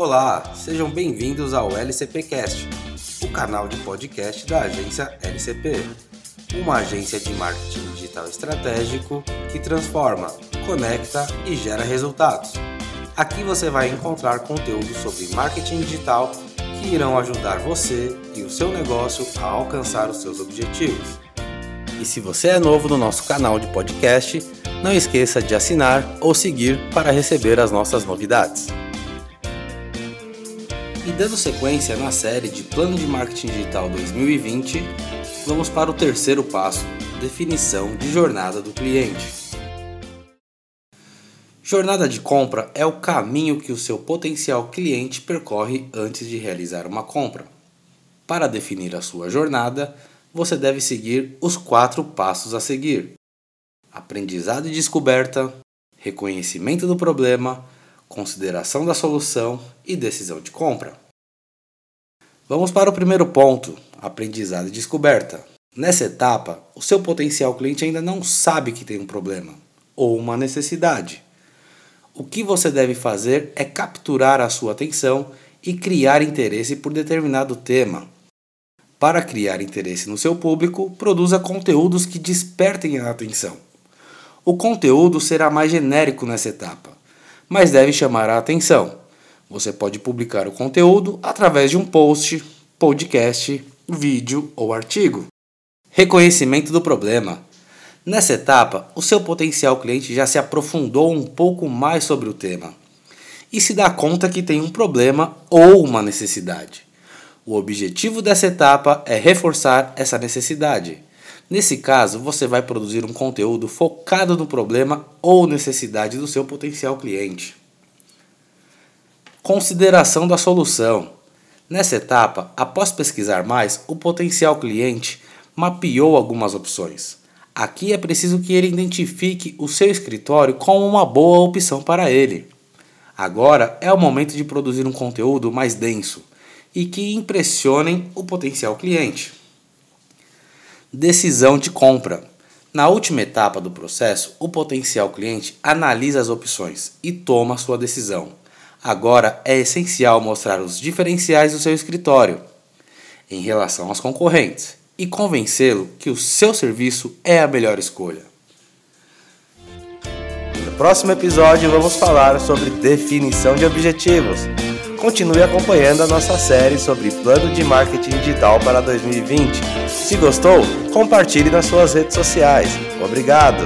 Olá, sejam bem-vindos ao LCPcast, o canal de podcast da agência LCP, uma agência de marketing digital estratégico que transforma, conecta e gera resultados. Aqui você vai encontrar conteúdo sobre marketing digital que irão ajudar você e o seu negócio a alcançar os seus objetivos. E se você é novo no nosso canal de podcast, não esqueça de assinar ou seguir para receber as nossas novidades. E dando sequência na série de Plano de Marketing Digital 2020, vamos para o terceiro passo: definição de jornada do cliente. Jornada de compra é o caminho que o seu potencial cliente percorre antes de realizar uma compra. Para definir a sua jornada, você deve seguir os quatro passos a seguir: aprendizado e descoberta, reconhecimento do problema, consideração da solução e decisão de compra. Vamos para o primeiro ponto: aprendizado e descoberta. Nessa etapa, o seu potencial cliente ainda não sabe que tem um problema ou uma necessidade. O que você deve fazer é capturar a sua atenção e criar interesse por determinado tema. Para criar interesse no seu público, produza conteúdos que despertem a atenção. O conteúdo será mais genérico nessa etapa mas deve chamar a atenção. Você pode publicar o conteúdo através de um post, podcast, vídeo ou artigo. Reconhecimento do problema. Nessa etapa, o seu potencial cliente já se aprofundou um pouco mais sobre o tema e se dá conta que tem um problema ou uma necessidade. O objetivo dessa etapa é reforçar essa necessidade. Nesse caso, você vai produzir um conteúdo focado no problema ou necessidade do seu potencial cliente. Consideração da solução. Nessa etapa, após pesquisar mais, o potencial cliente mapeou algumas opções. Aqui é preciso que ele identifique o seu escritório como uma boa opção para ele. Agora é o momento de produzir um conteúdo mais denso e que impressionem o potencial cliente. Decisão de compra. Na última etapa do processo, o potencial cliente analisa as opções e toma sua decisão. Agora é essencial mostrar os diferenciais do seu escritório em relação aos concorrentes e convencê-lo que o seu serviço é a melhor escolha. No próximo episódio, vamos falar sobre definição de objetivos. Continue acompanhando a nossa série sobre plano de marketing digital para 2020. Se gostou, compartilhe nas suas redes sociais. Obrigado!